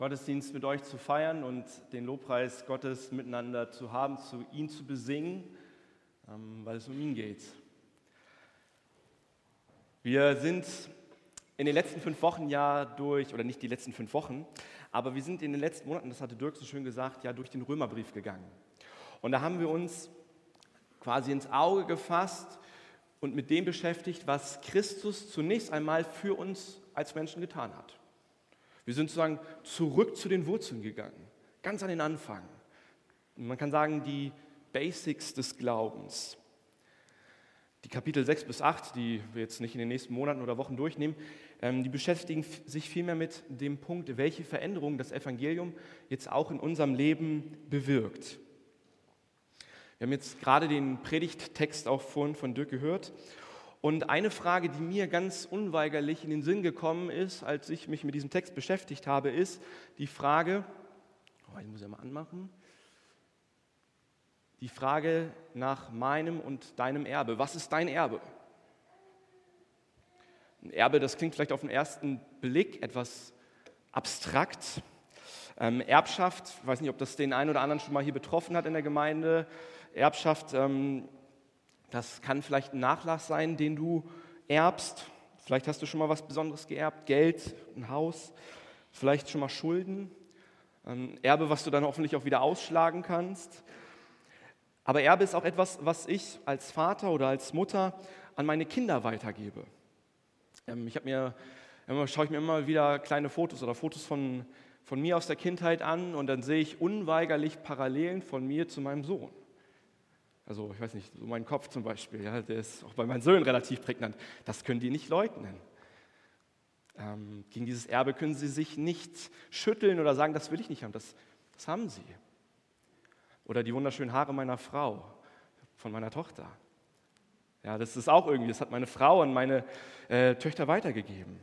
Gottesdienst mit euch zu feiern und den Lobpreis Gottes miteinander zu haben, zu ihn zu besingen, ähm, weil es um ihn geht. Wir sind in den letzten fünf Wochen ja durch, oder nicht die letzten fünf Wochen, aber wir sind in den letzten Monaten, das hatte Dirk so schön gesagt, ja durch den Römerbrief gegangen. Und da haben wir uns quasi ins Auge gefasst und mit dem beschäftigt, was Christus zunächst einmal für uns als Menschen getan hat. Wir sind sozusagen zurück zu den Wurzeln gegangen, ganz an den Anfang. man kann sagen, die Basics des Glaubens. Die Kapitel 6 bis 8, die wir jetzt nicht in den nächsten Monaten oder Wochen durchnehmen, ähm, die beschäftigen sich vielmehr mit dem Punkt, welche Veränderungen das Evangelium jetzt auch in unserem Leben bewirkt. Wir haben jetzt gerade den Predigttext auch vorhin von Dirk gehört. Und eine Frage, die mir ganz unweigerlich in den Sinn gekommen ist, als ich mich mit diesem Text beschäftigt habe, ist die Frage, oh, ich muss ja mal anmachen, die Frage nach meinem und deinem Erbe. Was ist dein Erbe? Ein Erbe, das klingt vielleicht auf den ersten Blick etwas abstrakt. Ähm, Erbschaft, ich weiß nicht, ob das den einen oder anderen schon mal hier betroffen hat in der Gemeinde. Erbschaft, ähm, das kann vielleicht ein Nachlass sein, den du erbst. Vielleicht hast du schon mal was Besonderes geerbt, Geld, ein Haus, vielleicht schon mal Schulden. Ein Erbe, was du dann hoffentlich auch wieder ausschlagen kannst. Aber Erbe ist auch etwas, was ich als Vater oder als Mutter an meine Kinder weitergebe. Ähm, ich habe mir, schaue ich mir immer wieder kleine Fotos oder Fotos von, von mir aus der Kindheit an und dann sehe ich unweigerlich Parallelen von mir zu meinem Sohn. Also ich weiß nicht, so mein Kopf zum Beispiel, ja, der ist auch bei meinen Söhnen relativ prägnant. Das können die nicht leugnen. Ähm, gegen dieses Erbe können sie sich nicht schütteln oder sagen, das will ich nicht haben. Das, das haben sie. Oder die wunderschönen Haare meiner Frau, von meiner Tochter. Ja, das ist auch irgendwie, das hat meine Frau an meine äh, Töchter weitergegeben.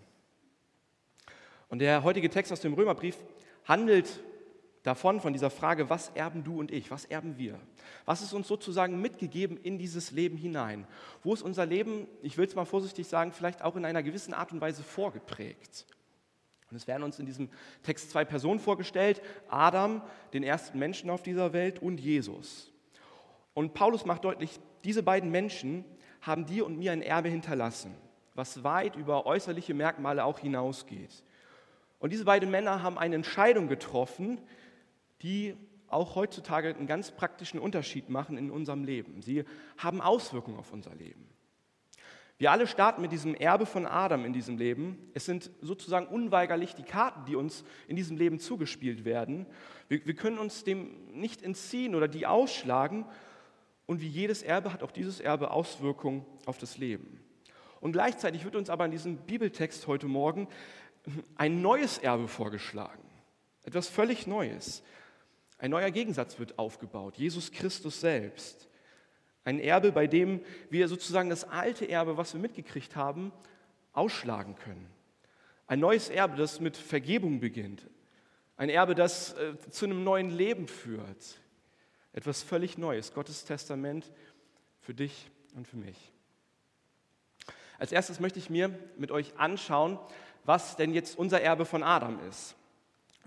Und der heutige Text aus dem Römerbrief handelt davon, von dieser Frage, was erben du und ich, was erben wir? Was ist uns sozusagen mitgegeben in dieses Leben hinein? Wo ist unser Leben, ich will es mal vorsichtig sagen, vielleicht auch in einer gewissen Art und Weise vorgeprägt? Und es werden uns in diesem Text zwei Personen vorgestellt, Adam, den ersten Menschen auf dieser Welt, und Jesus. Und Paulus macht deutlich, diese beiden Menschen haben dir und mir ein Erbe hinterlassen, was weit über äußerliche Merkmale auch hinausgeht. Und diese beiden Männer haben eine Entscheidung getroffen, die auch heutzutage einen ganz praktischen Unterschied machen in unserem Leben. Sie haben Auswirkungen auf unser Leben. Wir alle starten mit diesem Erbe von Adam in diesem Leben. Es sind sozusagen unweigerlich die Karten, die uns in diesem Leben zugespielt werden. Wir, wir können uns dem nicht entziehen oder die ausschlagen. Und wie jedes Erbe hat auch dieses Erbe Auswirkungen auf das Leben. Und gleichzeitig wird uns aber in diesem Bibeltext heute Morgen ein neues Erbe vorgeschlagen. Etwas völlig Neues. Ein neuer Gegensatz wird aufgebaut, Jesus Christus selbst. Ein Erbe, bei dem wir sozusagen das alte Erbe, was wir mitgekriegt haben, ausschlagen können. Ein neues Erbe, das mit Vergebung beginnt. Ein Erbe, das äh, zu einem neuen Leben führt. Etwas völlig Neues, Gottes Testament für dich und für mich. Als erstes möchte ich mir mit euch anschauen, was denn jetzt unser Erbe von Adam ist.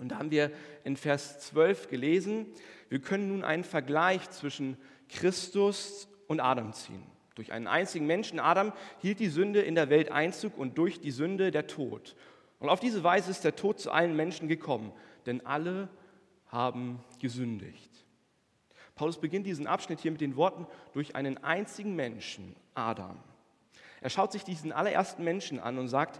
Und da haben wir in Vers 12 gelesen, wir können nun einen Vergleich zwischen Christus und Adam ziehen. Durch einen einzigen Menschen, Adam, hielt die Sünde in der Welt Einzug und durch die Sünde der Tod. Und auf diese Weise ist der Tod zu allen Menschen gekommen, denn alle haben gesündigt. Paulus beginnt diesen Abschnitt hier mit den Worten durch einen einzigen Menschen, Adam. Er schaut sich diesen allerersten Menschen an und sagt,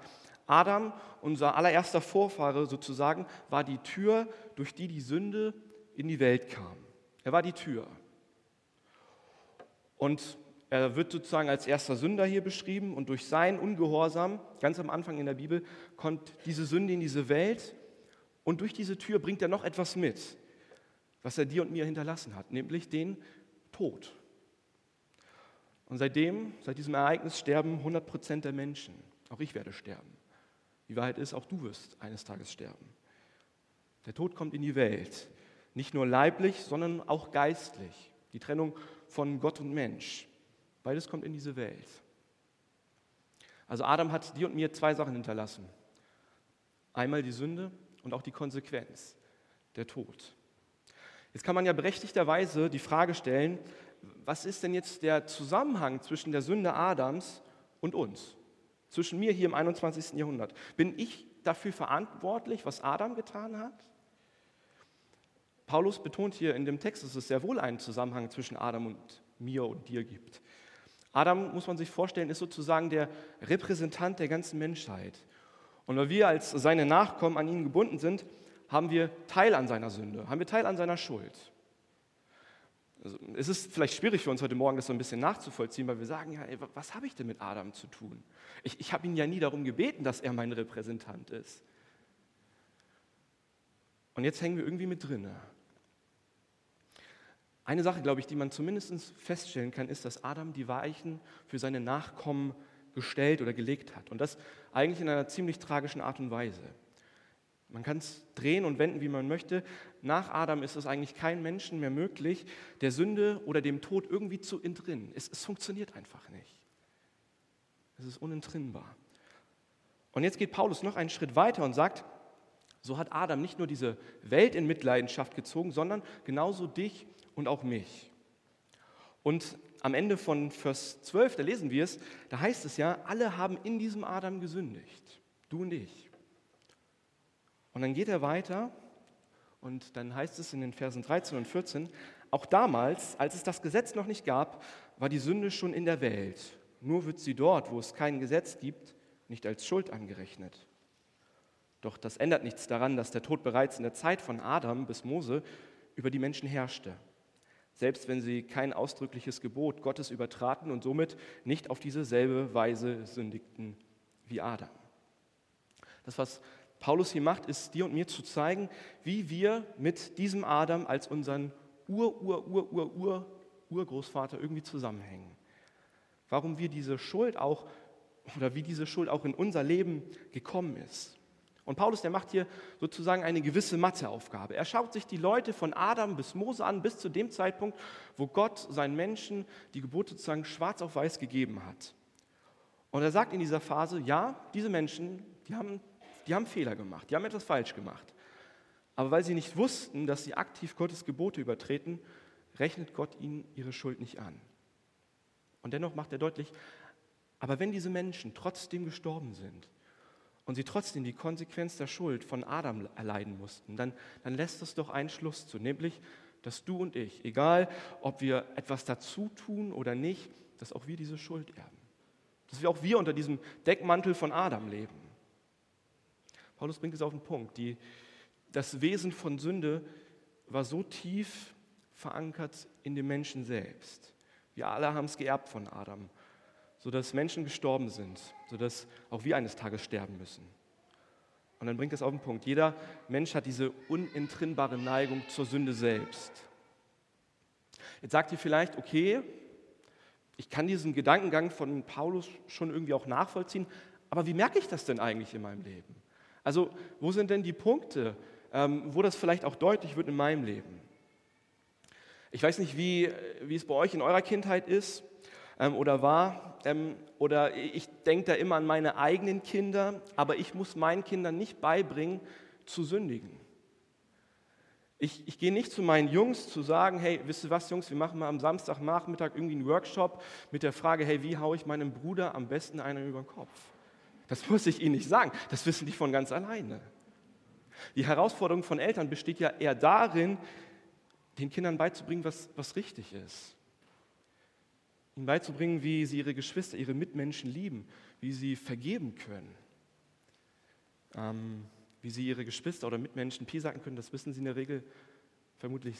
Adam, unser allererster Vorfahre sozusagen, war die Tür, durch die die Sünde in die Welt kam. Er war die Tür. Und er wird sozusagen als erster Sünder hier beschrieben und durch sein Ungehorsam, ganz am Anfang in der Bibel, kommt diese Sünde in diese Welt und durch diese Tür bringt er noch etwas mit, was er dir und mir hinterlassen hat, nämlich den Tod. Und seitdem, seit diesem Ereignis sterben 100 Prozent der Menschen. Auch ich werde sterben. Die Wahrheit ist, auch du wirst eines Tages sterben. Der Tod kommt in die Welt, nicht nur leiblich, sondern auch geistlich. Die Trennung von Gott und Mensch. Beides kommt in diese Welt. Also Adam hat dir und mir zwei Sachen hinterlassen. Einmal die Sünde und auch die Konsequenz, der Tod. Jetzt kann man ja berechtigterweise die Frage stellen, was ist denn jetzt der Zusammenhang zwischen der Sünde Adams und uns? Zwischen mir hier im 21. Jahrhundert. Bin ich dafür verantwortlich, was Adam getan hat? Paulus betont hier in dem Text, dass es sehr wohl einen Zusammenhang zwischen Adam und mir und dir gibt. Adam, muss man sich vorstellen, ist sozusagen der Repräsentant der ganzen Menschheit. Und weil wir als seine Nachkommen an ihn gebunden sind, haben wir Teil an seiner Sünde, haben wir Teil an seiner Schuld. Also, es ist vielleicht schwierig für uns heute Morgen, das so ein bisschen nachzuvollziehen, weil wir sagen, ja, ey, was habe ich denn mit Adam zu tun? Ich, ich habe ihn ja nie darum gebeten, dass er mein Repräsentant ist. Und jetzt hängen wir irgendwie mit drin. Eine Sache, glaube ich, die man zumindest feststellen kann, ist, dass Adam die Weichen für seine Nachkommen gestellt oder gelegt hat. Und das eigentlich in einer ziemlich tragischen Art und Weise. Man kann es drehen und wenden, wie man möchte. Nach Adam ist es eigentlich kein Menschen mehr möglich, der Sünde oder dem Tod irgendwie zu entrinnen. Es, es funktioniert einfach nicht. Es ist unentrinnbar. Und jetzt geht Paulus noch einen Schritt weiter und sagt, so hat Adam nicht nur diese Welt in Mitleidenschaft gezogen, sondern genauso dich und auch mich. Und am Ende von Vers 12, da lesen wir es, da heißt es ja, alle haben in diesem Adam gesündigt, du und ich. Und dann geht er weiter und dann heißt es in den Versen 13 und 14, auch damals, als es das Gesetz noch nicht gab, war die Sünde schon in der Welt. Nur wird sie dort, wo es kein Gesetz gibt, nicht als Schuld angerechnet. Doch das ändert nichts daran, dass der Tod bereits in der Zeit von Adam bis Mose über die Menschen herrschte. Selbst wenn sie kein ausdrückliches Gebot Gottes übertraten und somit nicht auf dieselbe Weise sündigten wie Adam. Das, was Paulus hier macht, ist dir und mir zu zeigen, wie wir mit diesem Adam als unseren Ur, Ur, Ur, Ur, Ur, Urgroßvater irgendwie zusammenhängen. Warum wir diese Schuld auch oder wie diese Schuld auch in unser Leben gekommen ist. Und Paulus, der macht hier sozusagen eine gewisse Matheaufgabe. Er schaut sich die Leute von Adam bis Mose an, bis zu dem Zeitpunkt, wo Gott seinen Menschen die Gebote sozusagen schwarz auf weiß gegeben hat. Und er sagt in dieser Phase, ja, diese Menschen, die haben die haben Fehler gemacht, die haben etwas falsch gemacht. Aber weil sie nicht wussten, dass sie aktiv Gottes Gebote übertreten, rechnet Gott ihnen ihre Schuld nicht an. Und dennoch macht er deutlich, aber wenn diese Menschen trotzdem gestorben sind und sie trotzdem die Konsequenz der Schuld von Adam erleiden mussten, dann, dann lässt das doch einen Schluss zu, nämlich, dass du und ich, egal ob wir etwas dazu tun oder nicht, dass auch wir diese Schuld erben. Dass wir auch wir unter diesem Deckmantel von Adam leben. Paulus bringt es auf den Punkt. Die, das Wesen von Sünde war so tief verankert in dem Menschen selbst. Wir alle haben es geerbt von Adam, sodass Menschen gestorben sind, sodass auch wir eines Tages sterben müssen. Und dann bringt es auf den Punkt. Jeder Mensch hat diese unentrinnbare Neigung zur Sünde selbst. Jetzt sagt ihr vielleicht, okay, ich kann diesen Gedankengang von Paulus schon irgendwie auch nachvollziehen, aber wie merke ich das denn eigentlich in meinem Leben? Also wo sind denn die Punkte, ähm, wo das vielleicht auch deutlich wird in meinem Leben? Ich weiß nicht, wie, wie es bei euch in eurer Kindheit ist ähm, oder war. Ähm, oder ich denke da immer an meine eigenen Kinder, aber ich muss meinen Kindern nicht beibringen, zu sündigen. Ich, ich, gehe nicht zu meinen Jungs zu sagen, hey, wisst ihr was, Jungs, wir machen mal am Samstagnachmittag irgendwie einen Workshop mit der Frage, hey, wie haue ich meinem Bruder am besten einen über den Kopf? Das muss ich Ihnen nicht sagen, das wissen die von ganz alleine. Die Herausforderung von Eltern besteht ja eher darin, den Kindern beizubringen, was, was richtig ist. Ihnen beizubringen, wie sie ihre Geschwister, ihre Mitmenschen lieben, wie sie vergeben können. Ähm, wie sie ihre Geschwister oder Mitmenschen piesacken können, das wissen sie in der Regel vermutlich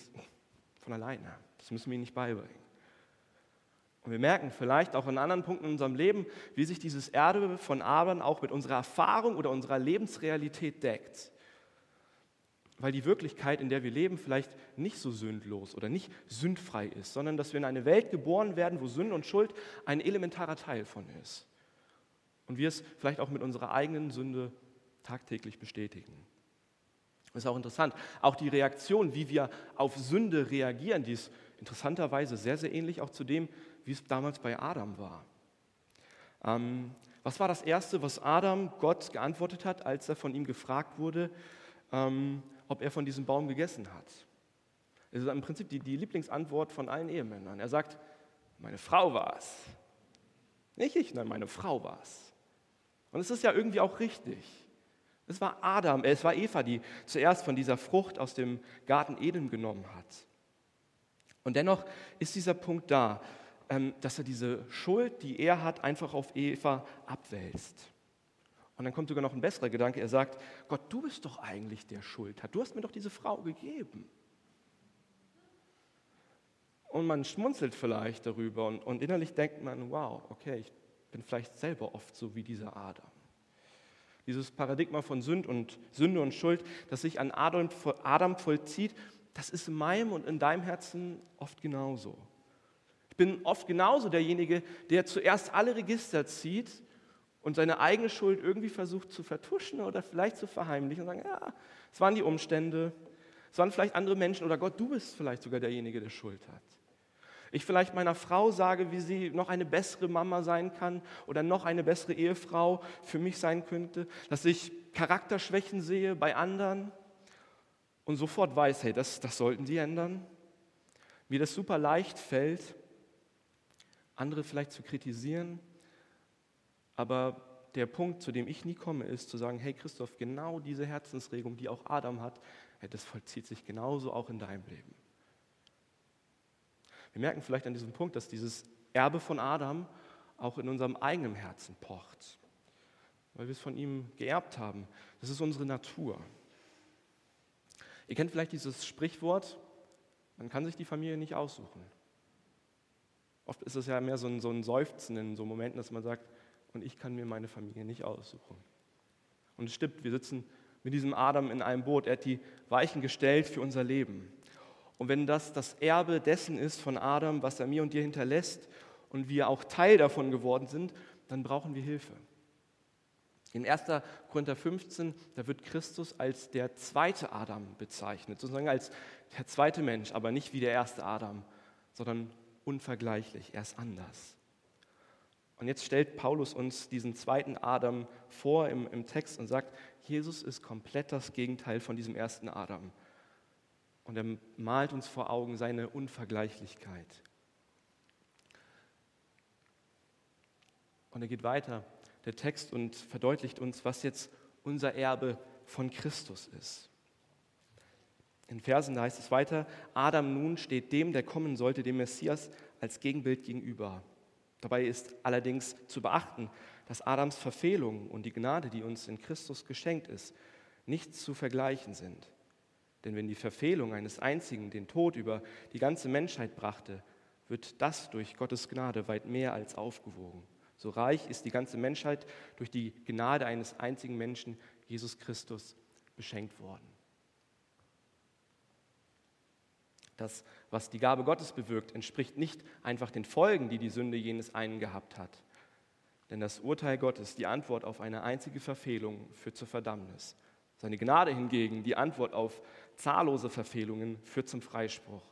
von alleine. Das müssen wir ihnen nicht beibringen. Und wir merken vielleicht auch in anderen Punkten in unserem Leben, wie sich dieses Erbe von Abraham auch mit unserer Erfahrung oder unserer Lebensrealität deckt. Weil die Wirklichkeit, in der wir leben, vielleicht nicht so sündlos oder nicht sündfrei ist, sondern dass wir in eine Welt geboren werden, wo Sünde und Schuld ein elementarer Teil von ist. Und wir es vielleicht auch mit unserer eigenen Sünde tagtäglich bestätigen. Das ist auch interessant. Auch die Reaktion, wie wir auf Sünde reagieren, die ist interessanterweise sehr, sehr ähnlich auch zu dem, wie es damals bei Adam war. Ähm, was war das Erste, was Adam Gott geantwortet hat, als er von ihm gefragt wurde, ähm, ob er von diesem Baum gegessen hat. Das ist im Prinzip die, die Lieblingsantwort von allen Ehemännern. Er sagt, meine Frau war es. Nicht ich, nein, meine Frau war es. Und es ist ja irgendwie auch richtig. Es war Adam, äh, es war Eva, die zuerst von dieser Frucht aus dem Garten Eden genommen hat. Und dennoch ist dieser Punkt da, dass er diese Schuld, die er hat, einfach auf Eva abwälzt. Und dann kommt sogar noch ein besserer Gedanke. Er sagt, Gott, du bist doch eigentlich der Schuld. Du hast mir doch diese Frau gegeben. Und man schmunzelt vielleicht darüber und, und innerlich denkt man, wow, okay, ich bin vielleicht selber oft so wie dieser Adam. Dieses Paradigma von Sünd und, Sünde und Schuld, das sich an Adam, Adam vollzieht, das ist in meinem und in deinem Herzen oft genauso. Ich bin oft genauso derjenige, der zuerst alle Register zieht und seine eigene Schuld irgendwie versucht zu vertuschen oder vielleicht zu verheimlichen und sagen, ja, es waren die Umstände, es waren vielleicht andere Menschen oder Gott, du bist vielleicht sogar derjenige, der Schuld hat ich vielleicht meiner Frau sage, wie sie noch eine bessere Mama sein kann oder noch eine bessere Ehefrau für mich sein könnte, dass ich Charakterschwächen sehe bei anderen und sofort weiß, hey, das, das sollten sie ändern. Mir das super leicht fällt, andere vielleicht zu kritisieren, aber der Punkt, zu dem ich nie komme, ist zu sagen, hey Christoph, genau diese Herzensregung, die auch Adam hat, das vollzieht sich genauso auch in deinem Leben. Wir merken vielleicht an diesem Punkt, dass dieses Erbe von Adam auch in unserem eigenen Herzen pocht, weil wir es von ihm geerbt haben. Das ist unsere Natur. Ihr kennt vielleicht dieses Sprichwort, man kann sich die Familie nicht aussuchen. Oft ist es ja mehr so ein, so ein Seufzen in so Momenten, dass man sagt, und ich kann mir meine Familie nicht aussuchen. Und es stimmt, wir sitzen mit diesem Adam in einem Boot. Er hat die Weichen gestellt für unser Leben. Und wenn das das Erbe dessen ist von Adam, was er mir und dir hinterlässt und wir auch Teil davon geworden sind, dann brauchen wir Hilfe. In 1. Korinther 15, da wird Christus als der zweite Adam bezeichnet, sozusagen als der zweite Mensch, aber nicht wie der erste Adam, sondern unvergleichlich, er ist anders. Und jetzt stellt Paulus uns diesen zweiten Adam vor im, im Text und sagt, Jesus ist komplett das Gegenteil von diesem ersten Adam. Und er malt uns vor Augen seine Unvergleichlichkeit. Und er geht weiter, der Text, und verdeutlicht uns, was jetzt unser Erbe von Christus ist. In Versen heißt es weiter, Adam nun steht dem, der kommen sollte, dem Messias, als Gegenbild gegenüber. Dabei ist allerdings zu beachten, dass Adams Verfehlung und die Gnade, die uns in Christus geschenkt ist, nicht zu vergleichen sind. Denn wenn die Verfehlung eines einzigen den Tod über die ganze Menschheit brachte, wird das durch Gottes Gnade weit mehr als aufgewogen. So reich ist die ganze Menschheit durch die Gnade eines einzigen Menschen, Jesus Christus, beschenkt worden. Das, was die Gabe Gottes bewirkt, entspricht nicht einfach den Folgen, die die Sünde jenes einen gehabt hat. Denn das Urteil Gottes, die Antwort auf eine einzige Verfehlung, führt zur Verdammnis. Seine Gnade hingegen, die Antwort auf zahllose Verfehlungen führt zum Freispruch.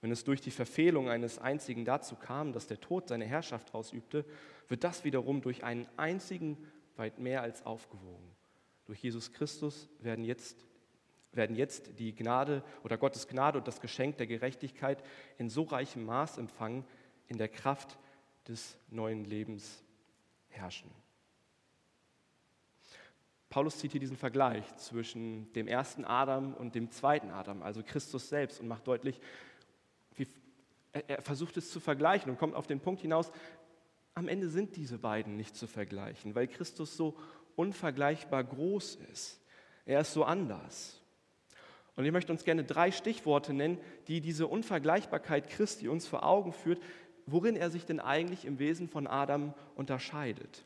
Wenn es durch die Verfehlung eines einzigen dazu kam, dass der Tod seine Herrschaft ausübte, wird das wiederum durch einen einzigen weit mehr als aufgewogen. Durch Jesus Christus werden jetzt, werden jetzt die Gnade oder Gottes Gnade und das Geschenk der Gerechtigkeit in so reichem Maß empfangen, in der Kraft des neuen Lebens herrschen. Paulus zieht hier diesen Vergleich zwischen dem ersten Adam und dem zweiten Adam, also Christus selbst, und macht deutlich, wie, er versucht es zu vergleichen und kommt auf den Punkt hinaus, am Ende sind diese beiden nicht zu vergleichen, weil Christus so unvergleichbar groß ist. Er ist so anders. Und ich möchte uns gerne drei Stichworte nennen, die diese Unvergleichbarkeit Christi uns vor Augen führt, worin er sich denn eigentlich im Wesen von Adam unterscheidet.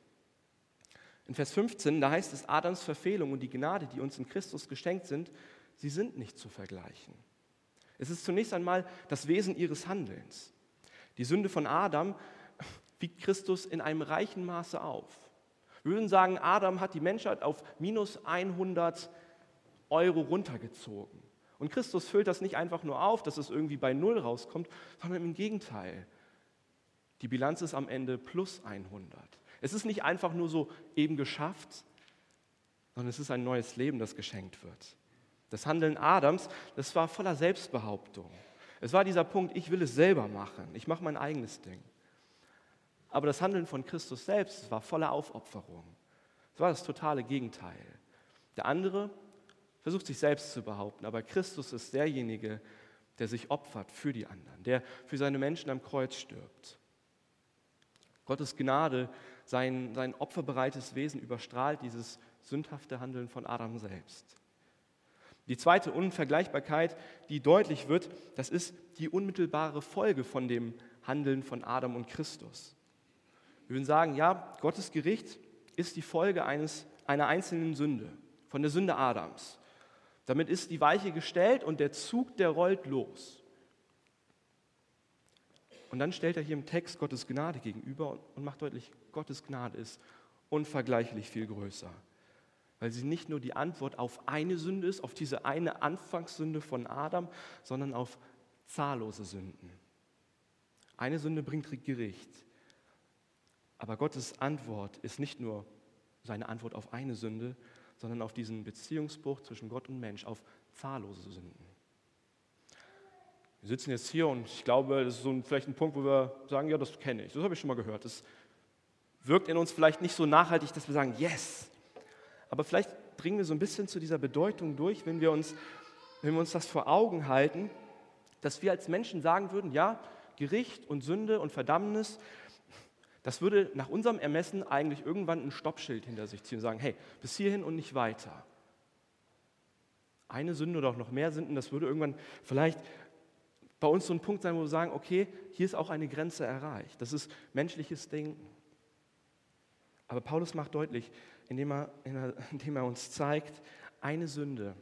In Vers 15, da heißt es, Adams Verfehlung und die Gnade, die uns in Christus geschenkt sind, sie sind nicht zu vergleichen. Es ist zunächst einmal das Wesen ihres Handelns. Die Sünde von Adam wiegt Christus in einem reichen Maße auf. Wir würden sagen, Adam hat die Menschheit auf minus 100 Euro runtergezogen. Und Christus füllt das nicht einfach nur auf, dass es irgendwie bei Null rauskommt, sondern im Gegenteil. Die Bilanz ist am Ende plus 100. Es ist nicht einfach nur so eben geschafft, sondern es ist ein neues Leben, das geschenkt wird. Das Handeln Adams, das war voller Selbstbehauptung. Es war dieser Punkt, ich will es selber machen, ich mache mein eigenes Ding. Aber das Handeln von Christus selbst war voller Aufopferung. Es war das totale Gegenteil. Der andere versucht sich selbst zu behaupten, aber Christus ist derjenige, der sich opfert für die anderen, der für seine Menschen am Kreuz stirbt. Gottes Gnade, sein, sein opferbereites Wesen überstrahlt dieses sündhafte Handeln von Adam selbst. Die zweite Unvergleichbarkeit, die deutlich wird, das ist die unmittelbare Folge von dem Handeln von Adam und Christus. Wir würden sagen, ja, Gottes Gericht ist die Folge eines, einer einzelnen Sünde, von der Sünde Adams. Damit ist die Weiche gestellt und der Zug, der rollt los. Und dann stellt er hier im Text Gottes Gnade gegenüber und macht deutlich, Gottes Gnade ist unvergleichlich viel größer weil sie nicht nur die Antwort auf eine Sünde ist, auf diese eine Anfangssünde von Adam, sondern auf zahllose Sünden. Eine Sünde bringt Gericht, aber Gottes Antwort ist nicht nur seine Antwort auf eine Sünde, sondern auf diesen Beziehungsbruch zwischen Gott und Mensch, auf zahllose Sünden. Wir sitzen jetzt hier und ich glaube, das ist so ein, vielleicht ein Punkt, wo wir sagen, ja, das kenne ich, das habe ich schon mal gehört. Das wirkt in uns vielleicht nicht so nachhaltig, dass wir sagen, yes, aber vielleicht dringen wir so ein bisschen zu dieser Bedeutung durch, wenn wir uns, wenn wir uns das vor Augen halten, dass wir als Menschen sagen würden, ja, Gericht und Sünde und Verdammnis, das würde nach unserem Ermessen eigentlich irgendwann ein Stoppschild hinter sich ziehen und sagen, hey, bis hierhin und nicht weiter. Eine Sünde oder auch noch mehr Sünden, das würde irgendwann vielleicht bei uns so ein Punkt sein, wo wir sagen, okay, hier ist auch eine Grenze erreicht. Das ist menschliches Denken. Aber Paulus macht deutlich, indem er, indem er uns zeigt, eine Sünde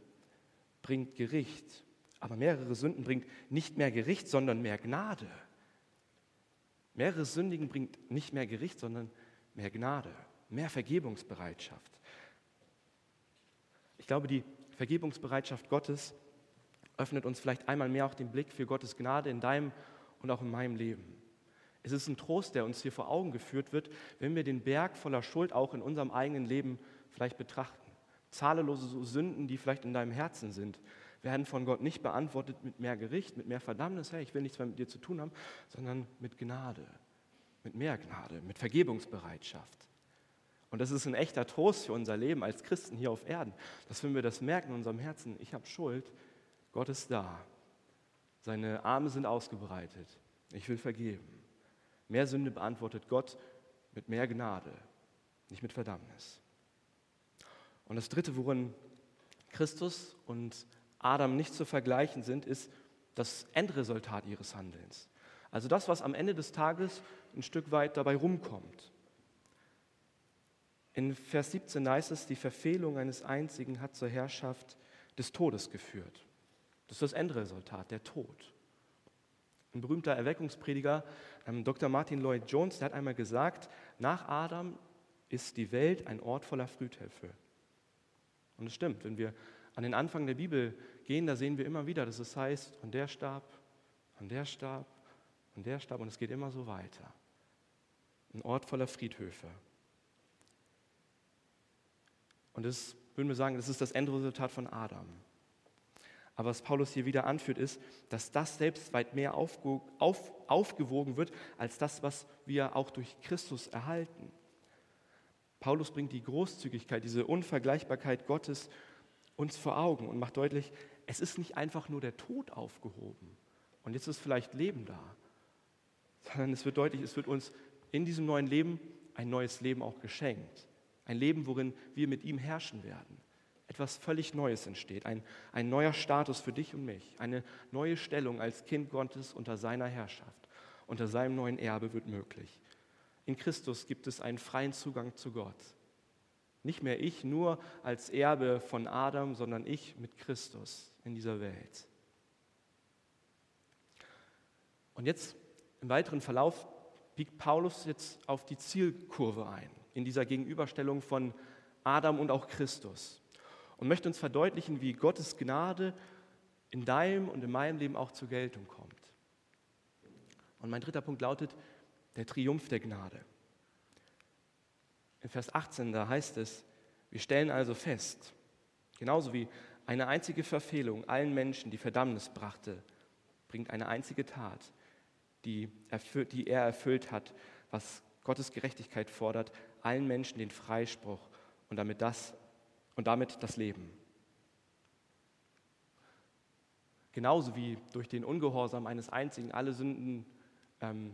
bringt Gericht, aber mehrere Sünden bringt nicht mehr Gericht, sondern mehr Gnade. Mehrere Sündigen bringt nicht mehr Gericht, sondern mehr Gnade, mehr Vergebungsbereitschaft. Ich glaube, die Vergebungsbereitschaft Gottes öffnet uns vielleicht einmal mehr auch den Blick für Gottes Gnade in deinem und auch in meinem Leben. Es ist ein Trost, der uns hier vor Augen geführt wird, wenn wir den Berg voller Schuld auch in unserem eigenen Leben vielleicht betrachten. Zahllose Sünden, die vielleicht in deinem Herzen sind, werden von Gott nicht beantwortet mit mehr Gericht, mit mehr Verdammnis, hey, ich will nichts mehr mit dir zu tun haben, sondern mit Gnade, mit mehr Gnade, mit Vergebungsbereitschaft. Und das ist ein echter Trost für unser Leben als Christen hier auf Erden, dass wenn wir das merken in unserem Herzen, ich habe Schuld, Gott ist da, seine Arme sind ausgebreitet, ich will vergeben. Mehr Sünde beantwortet Gott mit mehr Gnade, nicht mit Verdammnis. Und das Dritte, worin Christus und Adam nicht zu vergleichen sind, ist das Endresultat ihres Handelns. Also das, was am Ende des Tages ein Stück weit dabei rumkommt. In Vers 17 heißt es, die Verfehlung eines Einzigen hat zur Herrschaft des Todes geführt. Das ist das Endresultat, der Tod. Ein berühmter Erweckungsprediger, ähm, Dr. Martin Lloyd Jones, der hat einmal gesagt, nach Adam ist die Welt ein Ort voller Frühtöpfe. Und es stimmt, wenn wir an den Anfang der Bibel gehen, da sehen wir immer wieder, dass es heißt, und der starb, und der starb, und der starb, und es geht immer so weiter. Ein Ort voller Friedhöfe. Und das würden wir sagen, das ist das Endresultat von Adam. Aber was Paulus hier wieder anführt, ist, dass das selbst weit mehr aufgewogen wird als das, was wir auch durch Christus erhalten. Paulus bringt die Großzügigkeit, diese Unvergleichbarkeit Gottes uns vor Augen und macht deutlich, es ist nicht einfach nur der Tod aufgehoben und jetzt ist vielleicht Leben da, sondern es wird deutlich, es wird uns in diesem neuen Leben ein neues Leben auch geschenkt. Ein Leben, worin wir mit ihm herrschen werden etwas völlig Neues entsteht, ein, ein neuer Status für dich und mich, eine neue Stellung als Kind Gottes unter seiner Herrschaft, unter seinem neuen Erbe wird möglich. In Christus gibt es einen freien Zugang zu Gott. Nicht mehr ich nur als Erbe von Adam, sondern ich mit Christus in dieser Welt. Und jetzt im weiteren Verlauf biegt Paulus jetzt auf die Zielkurve ein, in dieser Gegenüberstellung von Adam und auch Christus und möchte uns verdeutlichen, wie Gottes Gnade in deinem und in meinem Leben auch zur Geltung kommt. Und mein dritter Punkt lautet der Triumph der Gnade. In Vers 18, da heißt es, wir stellen also fest, genauso wie eine einzige Verfehlung allen Menschen die Verdammnis brachte, bringt eine einzige Tat, die, erfüllt, die er erfüllt hat, was Gottes Gerechtigkeit fordert, allen Menschen den Freispruch und damit das, und damit das Leben. Genauso wie durch den Ungehorsam eines einzigen alle Sünden, ähm,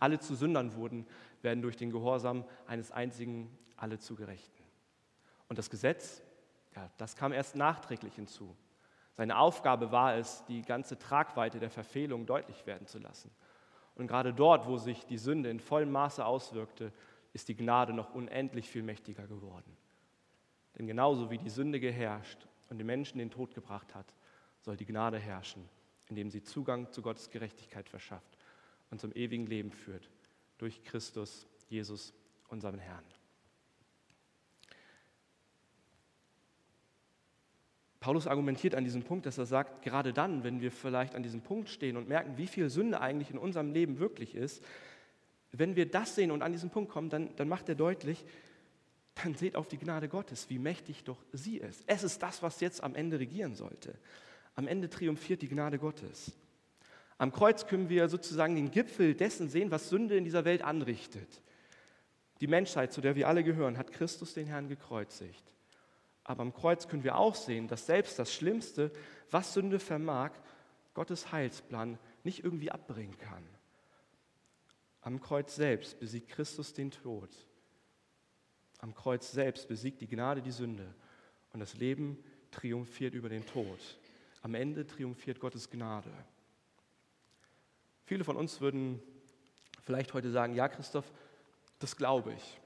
alle zu Sündern wurden, werden durch den Gehorsam eines einzigen alle zu Gerechten. Und das Gesetz, ja, das kam erst nachträglich hinzu. Seine Aufgabe war es, die ganze Tragweite der Verfehlung deutlich werden zu lassen. Und gerade dort, wo sich die Sünde in vollem Maße auswirkte, ist die Gnade noch unendlich viel mächtiger geworden. Denn genauso wie die Sünde geherrscht und den Menschen den Tod gebracht hat, soll die Gnade herrschen, indem sie Zugang zu Gottes Gerechtigkeit verschafft und zum ewigen Leben führt, durch Christus, Jesus, unseren Herrn. Paulus argumentiert an diesem Punkt, dass er sagt, gerade dann, wenn wir vielleicht an diesem Punkt stehen und merken, wie viel Sünde eigentlich in unserem Leben wirklich ist, wenn wir das sehen und an diesen Punkt kommen, dann, dann macht er deutlich, dann seht auf die Gnade Gottes, wie mächtig doch sie ist. Es ist das, was jetzt am Ende regieren sollte. Am Ende triumphiert die Gnade Gottes. Am Kreuz können wir sozusagen den Gipfel dessen sehen, was Sünde in dieser Welt anrichtet. Die Menschheit, zu der wir alle gehören, hat Christus den Herrn gekreuzigt. Aber am Kreuz können wir auch sehen, dass selbst das Schlimmste, was Sünde vermag, Gottes Heilsplan nicht irgendwie abbringen kann. Am Kreuz selbst besiegt Christus den Tod. Am Kreuz selbst besiegt die Gnade die Sünde und das Leben triumphiert über den Tod. Am Ende triumphiert Gottes Gnade. Viele von uns würden vielleicht heute sagen, ja Christoph, das glaube ich.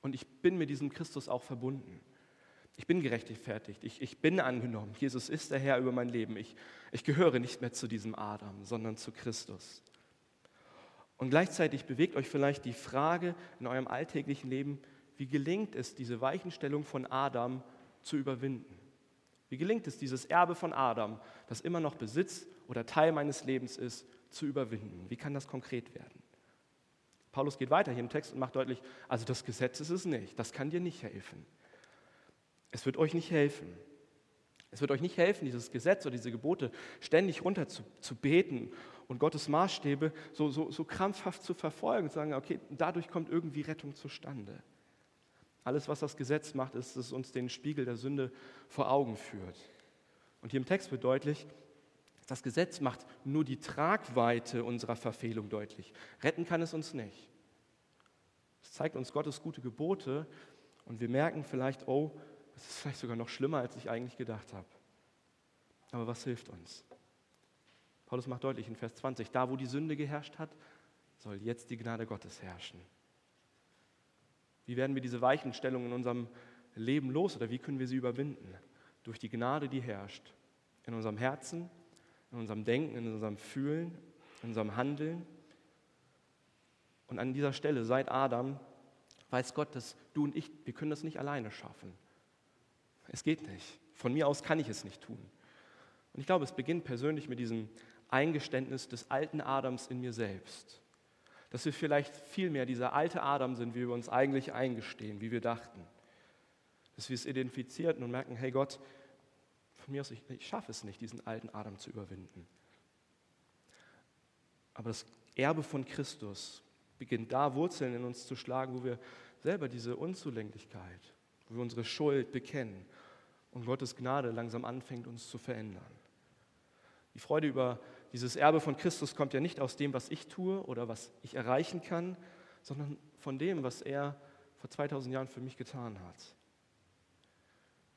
Und ich bin mit diesem Christus auch verbunden. Ich bin gerechtfertigt, ich, ich bin angenommen. Jesus ist der Herr über mein Leben. Ich, ich gehöre nicht mehr zu diesem Adam, sondern zu Christus. Und gleichzeitig bewegt euch vielleicht die Frage in eurem alltäglichen Leben, wie gelingt es, diese Weichenstellung von Adam zu überwinden? Wie gelingt es, dieses Erbe von Adam, das immer noch Besitz oder Teil meines Lebens ist, zu überwinden? Wie kann das konkret werden? Paulus geht weiter hier im Text und macht deutlich, also das Gesetz ist es nicht, das kann dir nicht helfen. Es wird euch nicht helfen. Es wird euch nicht helfen, dieses Gesetz oder diese Gebote ständig runter zu, zu beten und Gottes Maßstäbe so, so, so krampfhaft zu verfolgen und zu sagen, okay, dadurch kommt irgendwie Rettung zustande. Alles, was das Gesetz macht, ist, dass es uns den Spiegel der Sünde vor Augen führt. Und hier im Text wird deutlich, das Gesetz macht nur die Tragweite unserer Verfehlung deutlich. Retten kann es uns nicht. Es zeigt uns Gottes gute Gebote und wir merken vielleicht, oh, das ist vielleicht sogar noch schlimmer, als ich eigentlich gedacht habe. Aber was hilft uns? Paulus macht deutlich in Vers 20, da wo die Sünde geherrscht hat, soll jetzt die Gnade Gottes herrschen. Wie werden wir diese Weichenstellung in unserem Leben los oder wie können wir sie überwinden? Durch die Gnade, die herrscht. In unserem Herzen, in unserem Denken, in unserem Fühlen, in unserem Handeln. Und an dieser Stelle, seit Adam, weiß Gott, dass du und ich, wir können das nicht alleine schaffen. Es geht nicht. Von mir aus kann ich es nicht tun. Und ich glaube, es beginnt persönlich mit diesem Eingeständnis des alten Adams in mir selbst dass wir vielleicht viel mehr dieser alte Adam sind, wie wir uns eigentlich eingestehen, wie wir dachten. Dass wir es identifizierten und merken, hey Gott, von mir aus, ich, ich schaffe es nicht, diesen alten Adam zu überwinden. Aber das Erbe von Christus beginnt da, Wurzeln in uns zu schlagen, wo wir selber diese Unzulänglichkeit, wo wir unsere Schuld bekennen und Gottes Gnade langsam anfängt, uns zu verändern. Die Freude über dieses Erbe von Christus kommt ja nicht aus dem, was ich tue oder was ich erreichen kann, sondern von dem, was er vor 2000 Jahren für mich getan hat.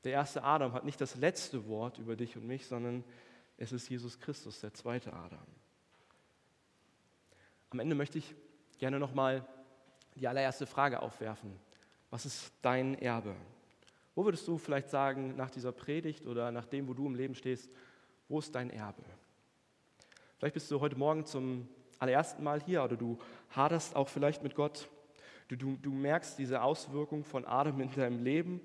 Der erste Adam hat nicht das letzte Wort über dich und mich, sondern es ist Jesus Christus, der zweite Adam. Am Ende möchte ich gerne nochmal die allererste Frage aufwerfen. Was ist dein Erbe? Wo würdest du vielleicht sagen, nach dieser Predigt oder nach dem, wo du im Leben stehst, wo ist dein Erbe? Vielleicht bist du heute Morgen zum allerersten Mal hier oder du haderst auch vielleicht mit Gott. Du, du, du merkst diese Auswirkung von Adam in deinem Leben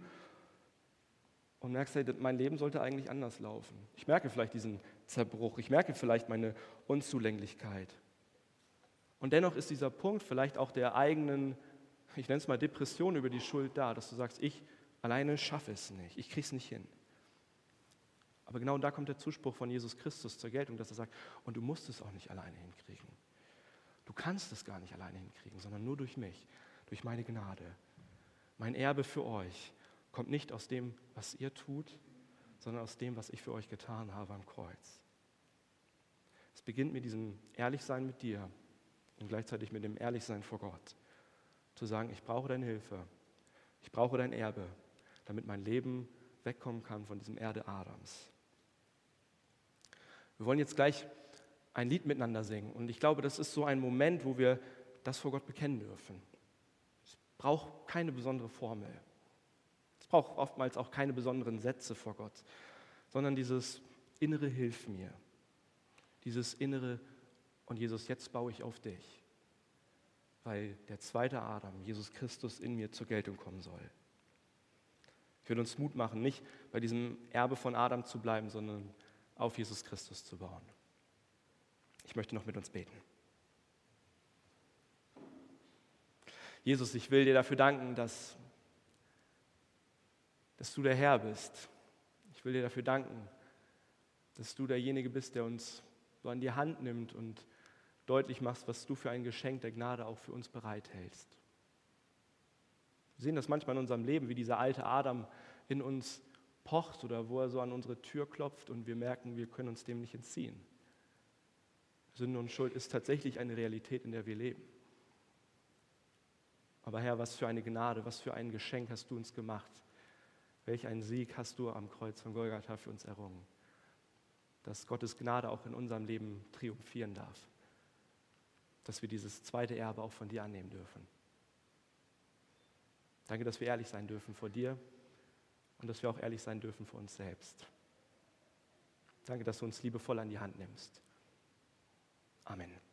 und merkst, hey, mein Leben sollte eigentlich anders laufen. Ich merke vielleicht diesen Zerbruch, ich merke vielleicht meine Unzulänglichkeit. Und dennoch ist dieser Punkt vielleicht auch der eigenen, ich nenne es mal Depression über die Schuld da, dass du sagst, ich alleine schaffe es nicht, ich kriege es nicht hin. Aber genau da kommt der Zuspruch von Jesus Christus zur Geltung, dass er sagt, und du musst es auch nicht alleine hinkriegen. Du kannst es gar nicht alleine hinkriegen, sondern nur durch mich, durch meine Gnade. Mein Erbe für euch kommt nicht aus dem, was ihr tut, sondern aus dem, was ich für euch getan habe am Kreuz. Es beginnt mit diesem Ehrlichsein mit dir und gleichzeitig mit dem Ehrlichsein vor Gott. Zu sagen, ich brauche deine Hilfe, ich brauche dein Erbe, damit mein Leben wegkommen kann von diesem Erde Adams. Wir wollen jetzt gleich ein Lied miteinander singen. Und ich glaube, das ist so ein Moment, wo wir das vor Gott bekennen dürfen. Es braucht keine besondere Formel. Es braucht oftmals auch keine besonderen Sätze vor Gott, sondern dieses innere Hilf mir. Dieses innere und Jesus, jetzt baue ich auf dich, weil der zweite Adam, Jesus Christus, in mir zur Geltung kommen soll. Ich will uns Mut machen, nicht bei diesem Erbe von Adam zu bleiben, sondern auf Jesus Christus zu bauen. Ich möchte noch mit uns beten. Jesus, ich will dir dafür danken, dass, dass du der Herr bist. Ich will dir dafür danken, dass du derjenige bist, der uns so an die Hand nimmt und deutlich machst, was du für ein Geschenk der Gnade auch für uns bereithältst. Wir sehen das manchmal in unserem Leben, wie dieser alte Adam in uns pocht oder wo er so an unsere Tür klopft und wir merken, wir können uns dem nicht entziehen. Sünde und Schuld ist tatsächlich eine Realität, in der wir leben. Aber Herr, was für eine Gnade, was für ein Geschenk hast du uns gemacht. Welch einen Sieg hast du am Kreuz von Golgatha für uns errungen. Dass Gottes Gnade auch in unserem Leben triumphieren darf. Dass wir dieses zweite Erbe auch von dir annehmen dürfen. Danke, dass wir ehrlich sein dürfen vor dir und dass wir auch ehrlich sein dürfen für uns selbst. Danke, dass du uns liebevoll an die Hand nimmst. Amen.